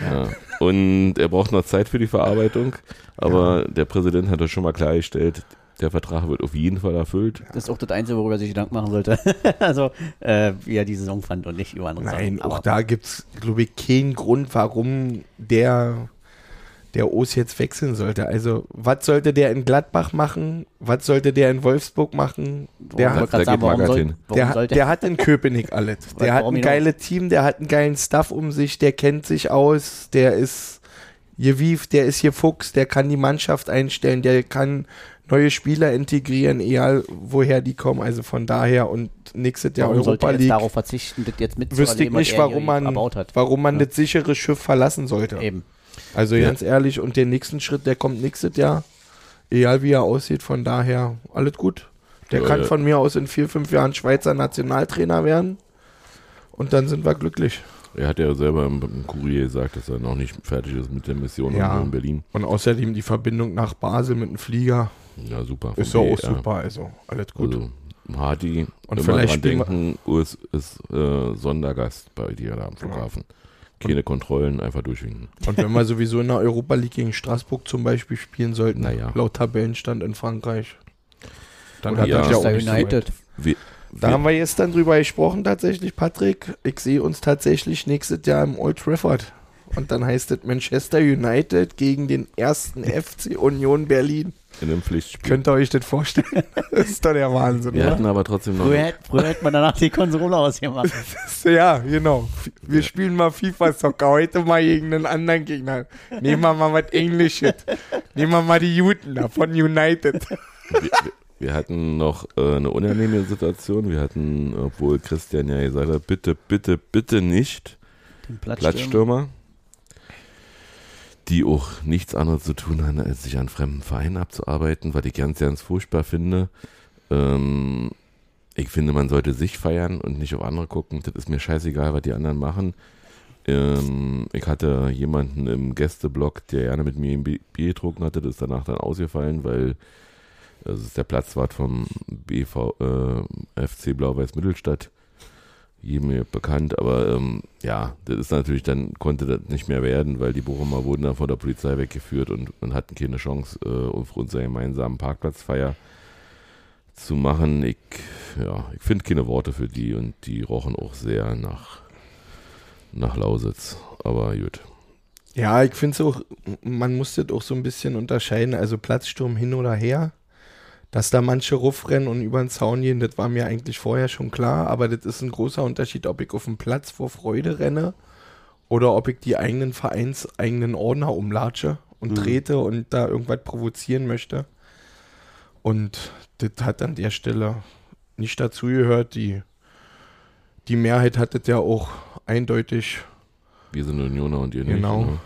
ja. Und er braucht noch Zeit für die Verarbeitung, aber der Präsident hat das schon mal klargestellt, der Vertrag wird auf jeden Fall erfüllt. Das ist auch das Einzige, worüber er sich Gedanken machen sollte. also, äh, wie er die Saison fand und nicht über andere Nein, Sachen. auch da gibt es, glaube ich, keinen Grund, warum der, der Os jetzt wechseln sollte. Also, was sollte der in Gladbach machen? Was sollte der in Wolfsburg machen? Der hat, sagen, soll- der, hat- sollte- der hat in Köpenick alles. Der hat ein geiles Team, der hat einen geilen Stuff um sich, der kennt sich aus, der ist gewieft, der ist hier Fuchs, der kann die Mannschaft einstellen, der kann neue Spieler integrieren, egal woher die kommen. Also von daher und nächstes Jahr warum Europa jetzt League. darauf verzichten, das jetzt Wüsste ich nicht, warum hier man, warum man Ja. das sichere Schiff verlassen sollte. Eben. Also Ja. ganz ehrlich, und den nächsten Schritt, der kommt nächstes Jahr. Egal wie er aussieht, von daher alles gut. Der Ja, kann ja. von mir aus in vier, fünf Jahren Schweizer Nationaltrainer werden. Und dann sind wir glücklich. Er hat ja selber im, im Kurier gesagt, dass er noch nicht fertig ist mit der Mission Ja. in Berlin. Und außerdem die Verbindung nach Basel mit dem Flieger Ja, super. ist ja auch super. Also alles gut. Also, Hardy, Und immer vielleicht dran denken, Urs ist äh, Sondergast bei dir da am Flughafen. Keine Kontrollen, einfach durchwinken. Und wenn wir sowieso in der Europa League gegen Straßburg zum Beispiel spielen sollten, Naja. laut Tabellenstand in Frankreich, dann Oder hat ja. das ja auch Manchester nicht so weit. United. Wir, Da haben wir jetzt dann drüber gesprochen tatsächlich, Patrick. Ich sehe uns tatsächlich nächstes Jahr im Old Trafford. Und dann heißt es Manchester United gegen den ersten FC Union Berlin. In einem Pflichtspiel. Könnt ihr euch das vorstellen? das ist doch der Wahnsinn, wir oder? hatten aber trotzdem noch. Früher, früher hätte man danach die Konsole ausgemacht. Ja, genau. Wir spielen mal FIFA-Soccer, heute mal gegen einen anderen Gegner. Nehmen wir mal was Englisches. Nehmen wir mal die Juten da von United. wir, wir- wir hatten noch äh, eine unangenehme Situation. Wir hatten, obwohl Christian ja gesagt hat, bitte, bitte, bitte nicht Den Platzstürmer. Platzstürmer, die auch nichts anderes zu tun haben, als sich an fremden Vereinen abzuarbeiten, was ich ganz, ganz furchtbar finde. Ähm, ich finde, man sollte sich feiern und nicht auf andere gucken. Das ist mir scheißegal, was die anderen machen. Ähm, ich hatte jemanden im Gästeblog, der gerne mit mir ein Bi- Bier getrunken hatte, das ist danach dann ausgefallen, weil ist der Platzwart vom BV, äh, FC Blau-Weiß Mittelstadt. Jedem bekannt, aber ähm, ja, das ist natürlich dann, konnte das nicht mehr werden, weil die Bochumer wurden dann von der Polizei weggeführt und, und hatten keine Chance, äh, aufgrund seiner gemeinsamen Parkplatzfeier zu machen. Ich, ja, ich finde keine Worte für die und die rochen auch sehr nach, nach Lausitz. Aber gut. Ja, ich finde es auch, man muss das auch so ein bisschen unterscheiden. Also Platzsturm hin oder her. Dass da manche ruffrennen und über den Zaun gehen, das war mir eigentlich vorher schon klar. Aber das ist ein großer Unterschied, ob ich auf dem Platz vor Freude renne oder ob ich die eigenen Vereins, eigenen Ordner umlatsche und Mhm. trete und da irgendwas provozieren möchte. Und das hat an der Stelle nicht dazugehört. Die, die Mehrheit hat das ja auch eindeutig. Wir sind Unioner und ihr Genau. nicht. Ne?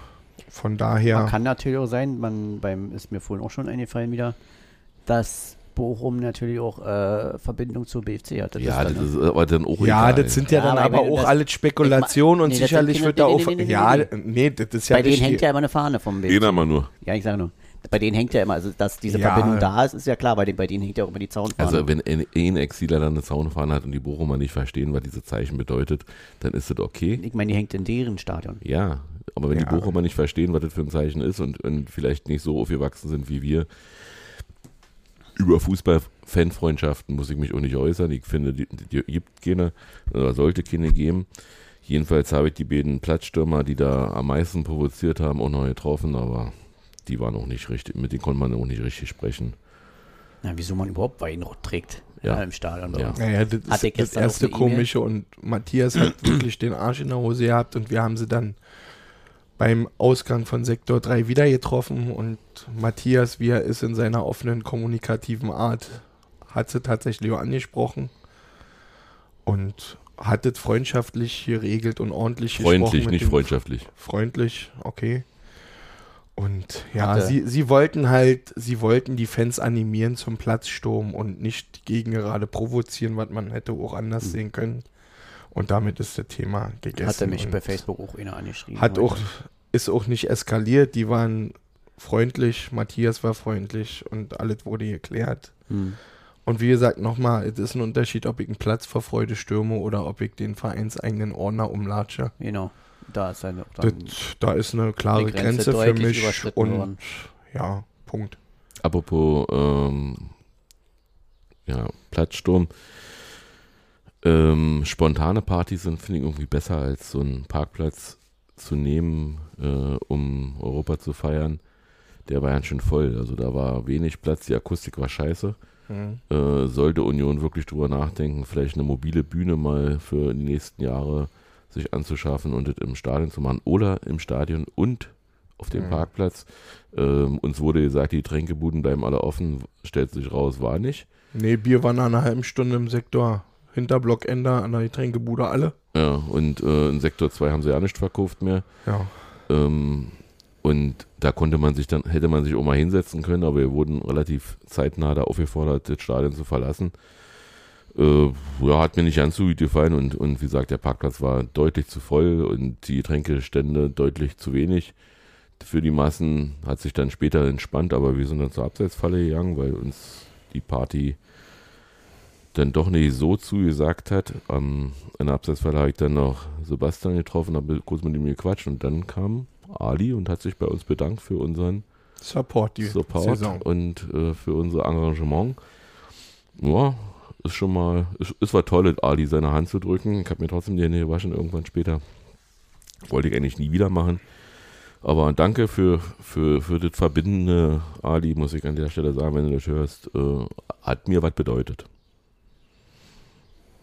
Von daher. Man kann natürlich auch sein, man beim ist mir vorhin auch schon eingefallen wieder, dass Bochum natürlich auch äh, Verbindung zur BFC hat. Ja, dann, das ist aber dann auch Ja, egal. das sind ja, Ja, dann aber aber auch das- alles Spekulationen und Nee, das sicherlich wird da auch. nee, nee, nee, ja, nee, das ist ja bei denen hängt ja immer eine Fahne vom BFC. Einer mal nur. Ja, ich sage nur. Bei denen hängt ja immer, also dass diese Ja. Verbindung da ist, ist ja klar, bei, den, bei denen hängt ja auch immer die Zaunfahne. Also wenn ein, ein Exiler dann eine Zaunfahne hat und die Bochumer nicht verstehen, was diese Zeichen bedeutet, dann ist das okay. ich meine, die hängt in deren Stadion. Ja, aber wenn Ja. die Bochumer nicht verstehen, was das für ein Zeichen ist und, und vielleicht nicht so aufgewachsen sind wie wir, über Fußball-Fanfreundschaften muss ich mich auch nicht äußern. Ich finde, die, die gibt keine, oder sollte keine geben. Jedenfalls habe ich die beiden Platzstürmer, die da am meisten provoziert haben, auch noch getroffen, aber die waren auch nicht richtig, mit denen konnte man auch nicht richtig sprechen. Na, wieso man überhaupt Weinrot trägt Ja. ja. im Stadion. Ja. Naja, das Hat ist das erste? Komische und Matthias hat wirklich den Arsch in der Hose gehabt und wir haben sie dann beim Ausgang von Sektor 3 wieder getroffen und Matthias, wie er ist in seiner offenen kommunikativen Art, hat sie tatsächlich auch angesprochen und hat es freundschaftlich geregelt und ordentlich gesprochen Freundlich, nicht freundschaftlich. freundlich, okay. Und ja, Hatte- sie, sie wollten halt, sie wollten die Fans animieren zum Platzsturm und nicht gegen gerade provozieren, was man hätte auch anders Mhm. sehen können. Und damit ist das Thema gegessen. Hat er mich bei Facebook auch einer angeschrieben. Hat heute. auch, ist auch nicht eskaliert, die waren freundlich, Matthias war freundlich und alles wurde geklärt. Hm. Und wie gesagt, nochmal, es ist ein Unterschied, ob ich einen Platz vor Freude stürme oder ob ich den vereinseigenen Ordner umlatsche. Genau. Da ist seine. Das, da ist eine klare Grenze Grenze, für mich und worden. ja, Punkt. Apropos ähm, ja, Platzsturm. Ähm, spontane Partys sind, finde ich, irgendwie besser als so einen Parkplatz zu nehmen, äh, um Europa zu feiern. Der war ja schon voll. Also da war wenig Platz, die Akustik war scheiße. Mhm. Äh, sollte Union wirklich drüber nachdenken, vielleicht eine mobile Bühne mal für die nächsten Jahre sich anzuschaffen und das im Stadion zu machen oder im Stadion und auf dem Mhm. Parkplatz. Ähm, uns wurde gesagt, die Tränkebuden bleiben alle offen, stellt sich raus, war nicht. Nee, Bier war nach einer halben Stunde im Sektor Hinterblockende an der Getränkebude alle. Ja, und äh, in Sektor 2 haben sie ja nicht verkauft mehr. Ja. Ähm, und da konnte man sich dann, hätte man sich auch mal hinsetzen können, aber wir wurden relativ zeitnah da aufgefordert, das Stadion zu verlassen. Äh, ja, hat mir nicht ganz so gut gefallen und, und wie gesagt, der Parkplatz war deutlich zu voll und die Getränkestände deutlich zu wenig. Für die Massen hat sich dann später entspannt, aber wir sind dann zur Abseitsfalle gegangen, weil uns die Party dann doch nicht so zugesagt hat. Ähm, in der Abseitsfalle habe ich dann noch Sebastian getroffen, habe kurz mit ihm gequatscht und dann kam Ali und hat sich bei uns bedankt für unseren Support Support und äh, für unser Engagement. Ja, ist schon mal, es, es war toll, Ali seine Hand zu drücken. Ich habe mir trotzdem die Hände gewaschen irgendwann später. Wollte ich eigentlich nie wieder machen. Aber danke für, für, für das verbindende Ali, muss ich an der Stelle sagen, wenn du das hörst. Äh, hat mir was bedeutet.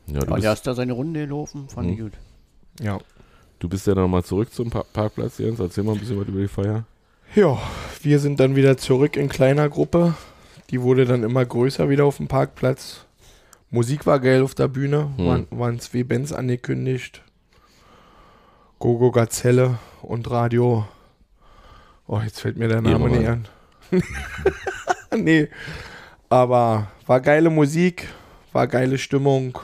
Ja, du, Ja, der bist, ist da seine Runde gelaufen, fand ich Hm. gut. Ja. du bist ja nochmal zurück zum Pa- Parkplatz, Jens. Erzähl mal ein bisschen was über die Feier. Ja, wir sind dann wieder zurück in kleiner Gruppe. Die wurde dann immer größer wieder auf dem Parkplatz. Musik war geil auf der Bühne, Hm. waren, waren zwei Bands angekündigt. Gogo Gazelle und Radio. Oh, jetzt fällt mir der Name nicht an. nee, aber war geile Musik, war geile Stimmung.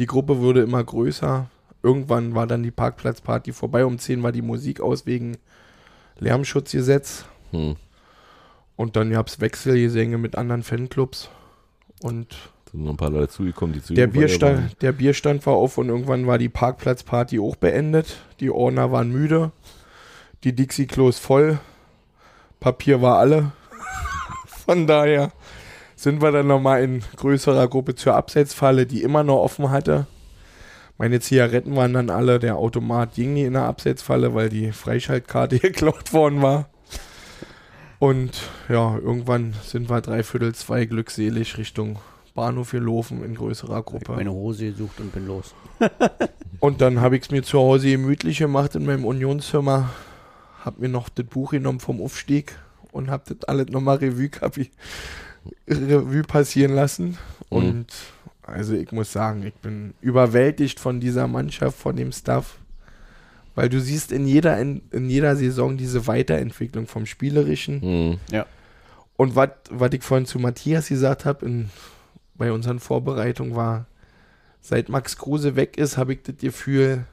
Die Gruppe wurde immer größer. Irgendwann war dann die Parkplatzparty vorbei. Um 10 war die Musik aus wegen Lärmschutzgesetz. Hm. Und dann gab es Wechselgesänge mit anderen Fanclubs. Und Sind noch ein paar Leute dazugekommen, die zu der waren. Bierstand, der Bierstand war auf und irgendwann war die Parkplatzparty auch beendet. Die Ordner waren müde. Die Dixie-Klos voll. Papier war alle. Von daher sind wir dann nochmal in größerer Gruppe zur Abseitsfalle, die immer noch offen hatte. Meine Zigaretten waren dann alle, der Automat ging nie in der Abseitsfalle, weil die Freischaltkarte geklaut worden war. Und ja, irgendwann sind wir dreiviertel zwei glückselig Richtung Bahnhof gelaufen in größerer Ich Gruppe. meine Hose gesucht und bin los. Und dann habe ich es mir zu Hause gemütlich gemacht in meinem Unionszimmer. Habe mir noch das Buch genommen vom Aufstieg und habe das alles nochmal Revue, kapi- Revue passieren lassen. Und also ich muss sagen, ich bin überwältigt von dieser Mannschaft, von dem Staff. Weil du siehst in jeder, in, in jeder Saison diese Weiterentwicklung vom Spielerischen. Hm. Und was ich vorhin zu Matthias gesagt habe bei unseren Vorbereitungen war, seit Max Kruse weg ist, habe ich das Gefühl,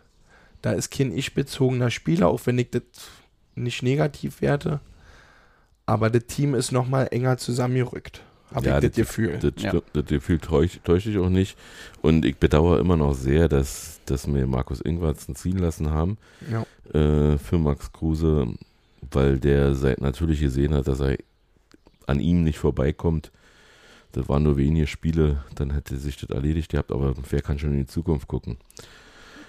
da ist kein ich-bezogener Spieler, auch wenn ich das nicht negativ werte. Aber das Team ist nochmal enger zusammengerückt, habe Ja, ich das Gefühl. Das, Ja. das Gefühl täuscht, täuscht ich auch nicht. Und ich bedauere immer noch sehr, dass, dass wir Markus Ingwarzen ziehen lassen haben Ja. äh, für Max Kruse, weil der seit natürlich gesehen hat, dass er an ihm nicht vorbeikommt. Das waren nur wenige Spiele, dann hätte sich das erledigt gehabt, aber wer kann schon in die Zukunft gucken?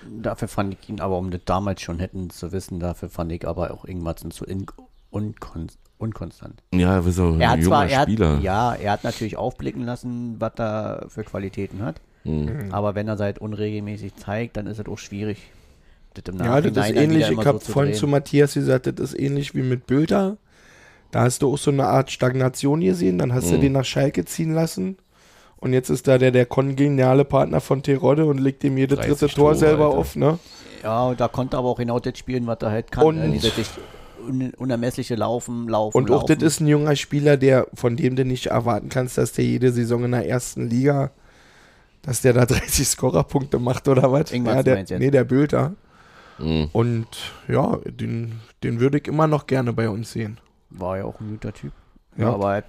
Dafür fand ich ihn aber, um das damals schon hätten zu wissen, dafür fand ich aber auch Ingwertsen zu in, unkon, unkonstant. Ja, wie so ein Er hat junger zwar, er Spieler. Hat, ja, er hat natürlich aufblicken lassen, was er für Qualitäten hat. Mhm. Aber wenn er es halt unregelmäßig zeigt, dann ist es auch schwierig. Das im Ja, das ist ähnlich. Ich habe so vorhin zu Matthias gesagt, das ist ähnlich wie mit Bülter. Da hast du auch so eine Art Stagnation gesehen. Dann hast du Mhm. den nach Schalke ziehen lassen. Und jetzt ist da der, der kongeniale Partner von Terodde und legt ihm jede 30 dritte Tor Tore, selber Alter. auf. Ne? Ja, und da konnte er aber auch genau das spielen, was er halt kann. Und- ne? Un unermessliche Laufen, Laufen, Und auch Laufen. das ist ein junger Spieler, der von dem du nicht erwarten kannst, dass der jede Saison in der ersten Liga, dass der da 30 Scorerpunkte macht oder was. Ingwertsen Ja, der, jetzt? nee, der Bülter. Mhm. Und ja, den, den würde ich immer noch gerne bei uns sehen. War ja auch ein guter Typ. Ja, Ja. aber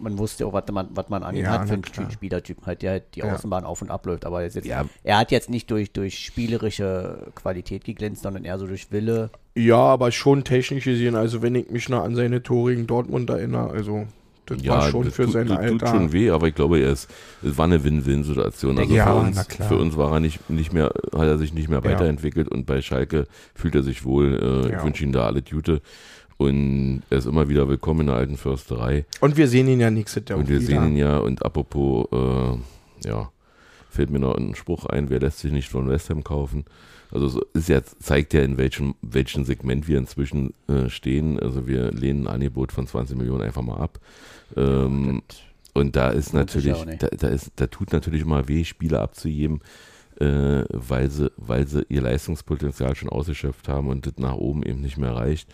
man wusste auch, was man, was man an ihm Ja, hat für einen klar. Spielertyp, halt, der halt die Ja. Außenbahn auf und ab läuft. Aber er, jetzt, Ja. er hat jetzt nicht durch, durch spielerische Qualität geglänzt, sondern eher so durch Wille. Ja, aber schon technisch gesehen. Also wenn ich mich noch an seine Tore gegen Dortmund erinnere, also das war schon das für tut, sein das tut schon weh, aber ich glaube, er ist, es war eine Win-Win-Situation. Also Ja, für, uns, für uns war er nicht, nicht mehr, hat er sich nicht mehr Ja. weiterentwickelt und bei Schalke fühlt er sich wohl. Äh, Ich Ja. wünsche ihm da alle Gute. Und er ist immer wieder willkommen in der alten Försterei. Und wir sehen ihn ja nächstes Jahr und wir wieder. sehen ihn ja, und apropos, äh, ja, fällt mir noch ein Spruch ein, wer lässt sich nicht von West Ham kaufen? Also so ist ja, zeigt ja, in welchem, welchem Segment wir inzwischen äh, stehen. Also wir lehnen ein Angebot von 20 Millionen einfach mal ab. Ähm, und da ist ja natürlich, da, da, ist, da tut natürlich immer weh, Spieler abzugeben, äh, weil, sie, weil sie ihr Leistungspotenzial schon ausgeschöpft haben und das nach oben eben nicht mehr reicht.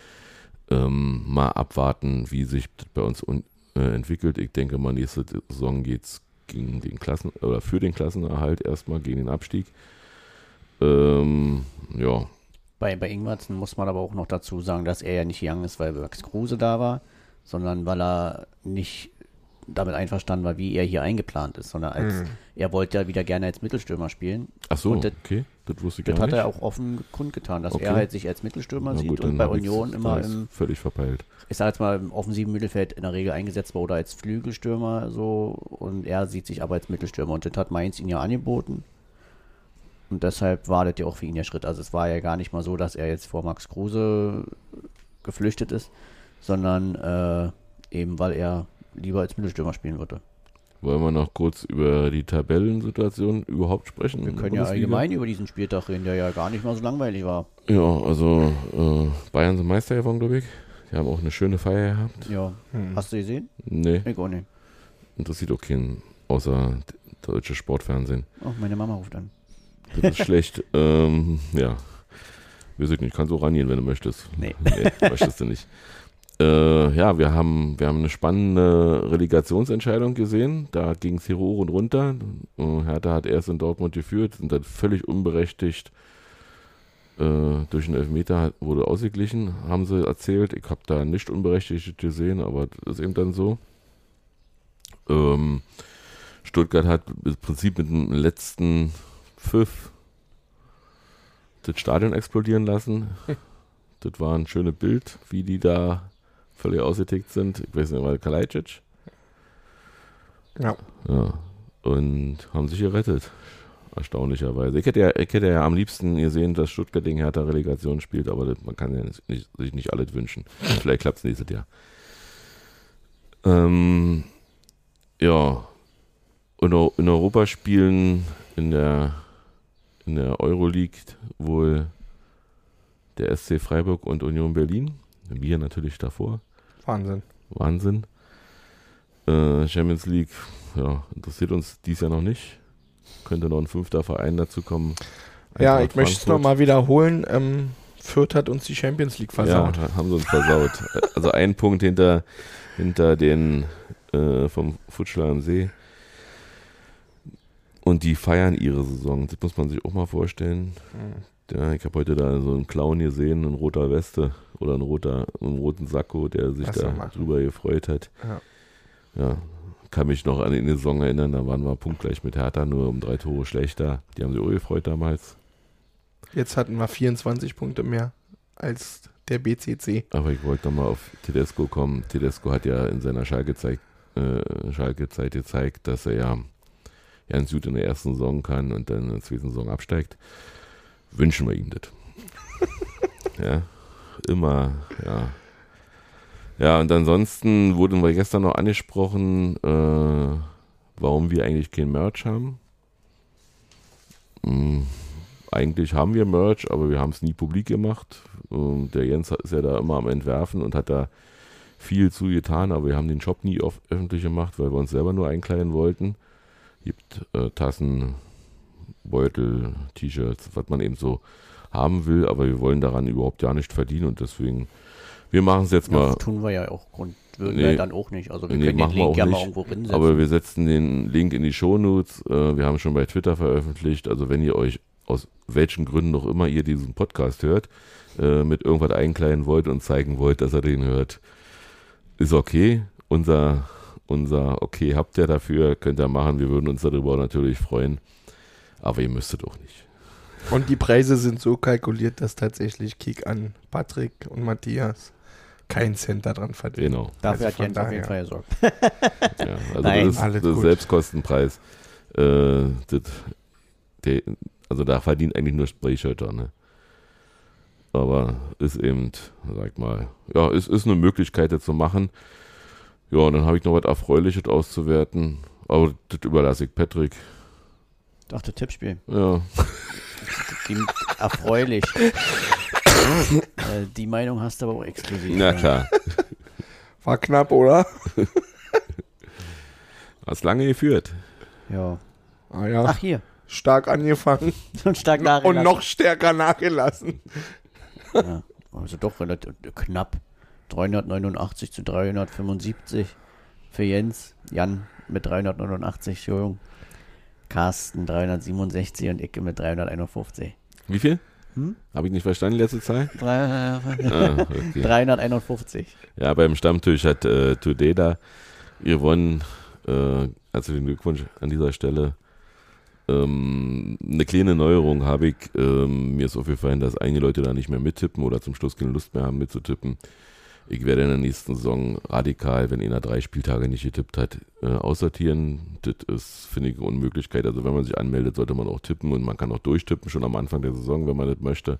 Ähm, mal abwarten, wie sich das bei uns un, äh, entwickelt. Ich denke mal, nächste Saison geht es gegen den Klassen oder für den Klassenerhalt erstmal gegen den Abstieg. Ähm, ja, Bei, bei Ingwertsen muss man aber auch noch dazu sagen, dass er ja nicht gegangen ist, weil Max Kruse da war, sondern weil er nicht damit einverstanden war, wie er hier eingeplant ist, sondern als Mhm. er wollte ja wieder gerne als Mittelstürmer spielen. ach so, Und das- okay, das wusste ich Das gar hat nicht. er auch offen kundgetan, dass Okay. er halt sich als Mittelstürmer Na sieht gut, und bei Union immer im, völlig verpeilt. ich sag jetzt mal, im offensiven Mittelfeld in der Regel eingesetzt war oder als Flügelstürmer so und er sieht sich aber als Mittelstürmer und das hat Mainz ihn ja angeboten. Und deshalb war das ja auch für ihn der Schritt. Also es war ja gar nicht mal so, dass er jetzt vor Max Kruse geflüchtet ist, sondern äh, eben weil er lieber als Mittelstürmer spielen würde. Wollen wir noch kurz über die Tabellensituation überhaupt sprechen? Wir können ja allgemein über diesen Spieltag reden, der ja gar nicht mal so langweilig war. Ja, also äh, Bayern sind Meister geworden, glaube ich. Die haben auch eine schöne Feier gehabt. Ja, Hm. hast du gesehen? Nee, Ich auch nicht. interessiert auch keinen, außer d- deutsche Sportfernsehen. Oh, meine Mama ruft an. Das ist schlecht. Ähm, ja. Weiß ich nicht, kannst auch rangehen, wenn du möchtest. Nee. Nee, möchtest du nicht. Äh, ja, wir haben, wir haben eine spannende Relegationsentscheidung gesehen. Da ging es hier hoch und runter. Äh, Hertha hat erst in Dortmund geführt, sind dann völlig unberechtigt äh, durch einen Elfmeter wurde ausgeglichen, haben sie erzählt. Ich habe da nicht unberechtigt gesehen, aber das ist eben dann so. Ähm, Stuttgart hat im Prinzip mit dem letzten Pfiff das Stadion explodieren lassen. Das war ein schönes Bild, wie die da völlig ausgetickt sind. Ich weiß nicht, war Kalajdzic? Ja. Ja. Und haben sich gerettet. Erstaunlicherweise. Ich hätte, ja, ich hätte ja am liebsten gesehen, dass Stuttgart gegen Hertha Relegation spielt, aber das, man kann ja nicht, sich nicht alles wünschen. Vielleicht klappt es nächstes Jahr. Ähm, ja. Und in, in Europa spielen in der, in der Euroleague wohl der SC Freiburg und Union Berlin. Wir natürlich davor. Wahnsinn. Wahnsinn. Äh, Champions League, ja, interessiert uns dies Jahr noch nicht. Könnte noch ein fünfter Verein dazu kommen. Ja, Eintracht ich möchte es nochmal wiederholen. Ähm, Fürth hat uns die Champions League versaut. Ja, haben sie uns versaut. also ein Punkt hinter, hinter den äh, vom Futschler am See. Und die feiern ihre Saison. Das muss man sich auch mal vorstellen. Mhm. Ja, ich habe heute da so einen Clown gesehen, in roter Weste oder einen, roter, einen roten Sakko, der sich da machen? drüber gefreut hat. Ja. Ja, kann mich noch an die Saison erinnern, da waren wir punktgleich mit Hertha, nur um drei Tore schlechter. Die haben sich auch gefreut damals. Jetzt hatten wir 24 Punkte mehr als der BCC. Aber ich wollte nochmal auf Tedesco kommen. Tedesco hat ja in seiner Schalke-Zeit äh, Schalke gezeigt, dass er ja ganz gut in der ersten Saison kann und dann in der zweiten Saison absteigt. Wünschen wir ihm das. ja, immer, ja. Ja, und ansonsten wurden wir gestern noch angesprochen, äh, warum wir eigentlich kein Merch haben. Hm, eigentlich haben wir Merch, aber wir haben es nie publik gemacht. Und der Jens ist ja da immer am Entwerfen und hat da viel zu getan, aber wir haben den Shop nie öffentlich gemacht, weil wir uns selber nur einkleiden wollten. Gibt äh, Tassen, Beutel, T-Shirts, was man eben so haben will, aber wir wollen daran überhaupt ja nicht verdienen und deswegen, wir machen es jetzt mal. Das tun wir ja auch Grund, würden Nee. wir dann auch nicht. Also wir Nee, können den Link auch ja mal irgendwo drin setzen. Aber wir setzen den Link in die Shownotes. Äh, wir haben schon bei Twitter veröffentlicht. Also wenn ihr euch aus welchen Gründen noch immer ihr diesen Podcast hört, äh, mit irgendwas einkleiden wollt und zeigen wollt, dass er den hört, ist okay. Unser, unser Okay habt ihr dafür, könnt ihr machen. Wir würden uns darüber natürlich freuen. Aber ihr müsstet auch nicht. Und die Preise sind so kalkuliert, dass tatsächlich Kick an Patrick und Matthias keinen Cent daran verdienen. Genau. Dafür also hat Jens auf jeden daher. Fall gesorgt. Ja, also Nein. das ist Alles der gut. Selbstkostenpreis. Äh, das, der, also da verdient eigentlich nur Sprayshirter, ne? Aber ist eben, sag mal, ja, es ist eine Möglichkeit, das zu machen. Ja, und dann habe ich noch was Erfreuliches auszuwerten. Aber das überlasse ich Patrick. Ich dachte Tippspiel. Ja, Klingt erfreulich. äh, die Meinung hast du aber auch exklusiv. na klar. War knapp, oder? Hast lange geführt. Ja. Ah ja, Ach hier. stark angefangen Und stark und nachgelassen. noch stärker nachgelassen. Ja, also doch relativ knapp. 389 zu 375 für Jens. Jan mit 389, Entschuldigung. Carsten 367 und Icke mit 351. Wie viel? Hm? Habe ich nicht verstanden, letzte Zahl? Drei, Ah, okay. 351. Ja, beim Stammtisch hat äh, Tudeda gewonnen. Äh, also den Glückwunsch an dieser Stelle. Ähm, eine kleine Neuerung habe ich. Ähm, mir ist aufgefallen, dass einige Leute da nicht mehr mittippen oder zum Schluss keine Lust mehr haben mitzutippen. Ich werde in der nächsten Saison radikal, wenn einer drei Spieltage nicht getippt hat, äh, aussortieren. Das ist, finde ich, eine Unmöglichkeit. Also wenn man sich anmeldet, sollte man auch tippen und man kann auch durchtippen, schon am Anfang der Saison, wenn man das möchte.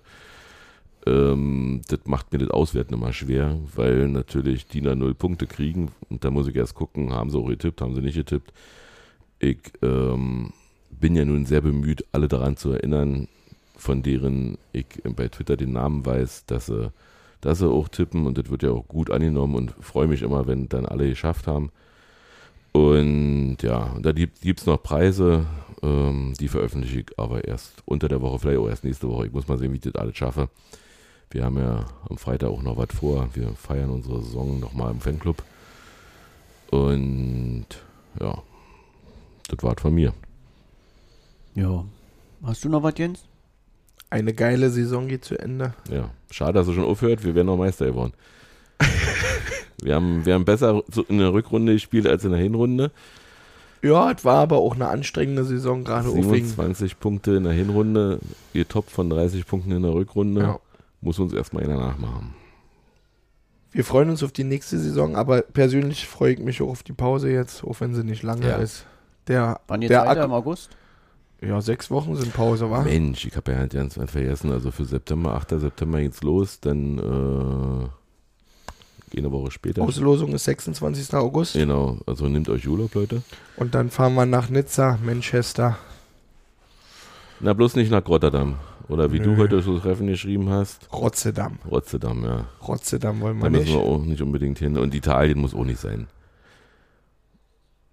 Ähm, das macht mir das Auswerten immer schwer, weil natürlich die da null Punkte kriegen und da muss ich erst gucken, haben sie auch getippt, haben sie nicht getippt. Ich ähm, bin ja nun sehr bemüht, alle daran zu erinnern, von deren ich bei Twitter den Namen weiß, dass sie, dass sie auch tippen und das wird ja auch gut angenommen und freue mich immer, wenn dann alle geschafft haben. Und ja, da gibt es noch Preise, ähm, die veröffentliche ich aber erst unter der Woche, vielleicht auch erst nächste Woche. Ich muss mal sehen, wie ich das alles schaffe. Wir haben ja am Freitag auch noch was vor. Wir feiern unsere Saison nochmal im Fanclub. Und ja, das war's von mir. Ja. Hast du noch was, Jens? Eine geile Saison geht zu Ende. Ja, schade, dass er schon aufhört. Wir wären noch Meister geworden. wir, haben, wir haben besser in der Rückrunde gespielt als in der Hinrunde. Ja, es war aber auch eine anstrengende Saison, gerade auch wegen. 27 Punkte in der Hinrunde, ihr Top von 30 Punkten in der Rückrunde. Ja. Muss uns erstmal einer nachmachen. Wir freuen uns auf die nächste Saison, aber persönlich freue ich mich auch auf die Pause jetzt, auch wenn sie nicht lange Ja. ist. Der, Wann jetzt der weiter im August? Ja, sechs Wochen sind Pause, war? Mensch, ich habe ja halt ganz vergessen. Also für September, 8. September geht's los. Dann äh, eine Woche später. Auslosung ist 26. August. Genau, also nehmt euch Urlaub, Leute. Und dann fahren wir nach Nizza, Manchester. Na, bloß nicht nach Rotterdam. Oder wie du Nö. heute so Treffen geschrieben hast. Rotterdam. Rotterdam, ja. Rotterdam wollen Da wir müssen nicht. wir auch nicht unbedingt hin. Und Italien muss auch nicht sein.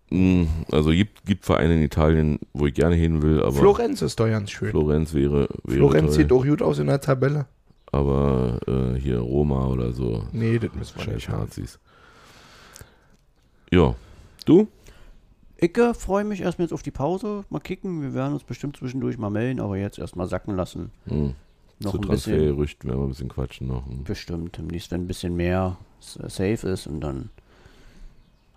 Hm, Also gibt, gibt Vereine in Italien, wo ich gerne hin will, aber Florenz ist doch ganz schön. Florenz wäre, wäre Florenz toll. sieht auch gut aus in der Tabelle. Aber äh, hier Roma oder so. Nee, das müssen wir nicht haben. Nazis. Ja. Du? Ich freue mich erstmal jetzt auf die Pause. Mal kicken. Wir werden uns bestimmt zwischendurch mal melden, aber jetzt erstmal sacken lassen. Hm. Noch Zu ein bisschen. Transfergerüchten werden wir ein bisschen quatschen noch. Hm. Bestimmt. Demnächst, wenn ein bisschen mehr safe ist und dann.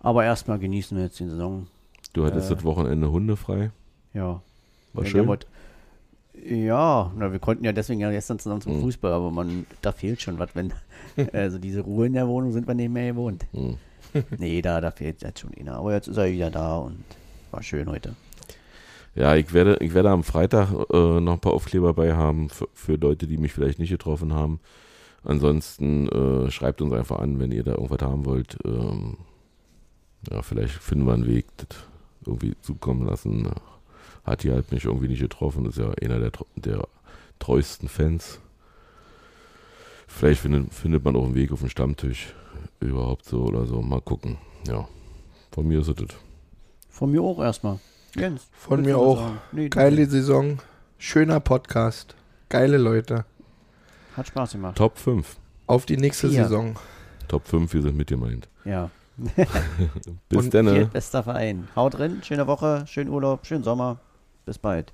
Aber erstmal genießen wir jetzt die Saison. Du hattest Äh. das Wochenende Hunde frei. Ja. War Ja, schön. wollt- Ja, na, wir konnten ja deswegen ja gestern zusammen zum Mhm. Fußball, aber man, da fehlt schon was, wenn, also diese Ruhe in der Wohnung sind wir nicht mehr gewohnt. Hm. Nee, da, da fehlt jetzt schon einer. Aber jetzt ist er wieder da und war schön heute. Ja, ich werde, ich werde am Freitag äh, noch ein paar Aufkleber bei haben für, für Leute, die mich vielleicht nicht getroffen haben. Ansonsten äh, schreibt uns einfach an, wenn ihr da irgendwas haben wollt. Ähm, ja, vielleicht finden wir einen Weg, das irgendwie zukommen lassen. Hat die halt mich irgendwie nicht getroffen. Ist ja einer der, der treuesten Fans. Vielleicht findet, findet man auch einen Weg auf dem Stammtisch. Überhaupt so oder so. Mal gucken. Ja. Von mir ist es das. Von mir auch erstmal. Jens. Von mir auch. Nee, Geile Saison, schöner Podcast, geile Leute. Hat Spaß gemacht. Top 5. Auf die nächste Vier. Saison. Top 5, wir sind mit gemeint. Ja. Bis dann. ne? Viertbester Verein. Haut drin, schöne Woche, schönen Urlaub, schönen Sommer. Bis bald.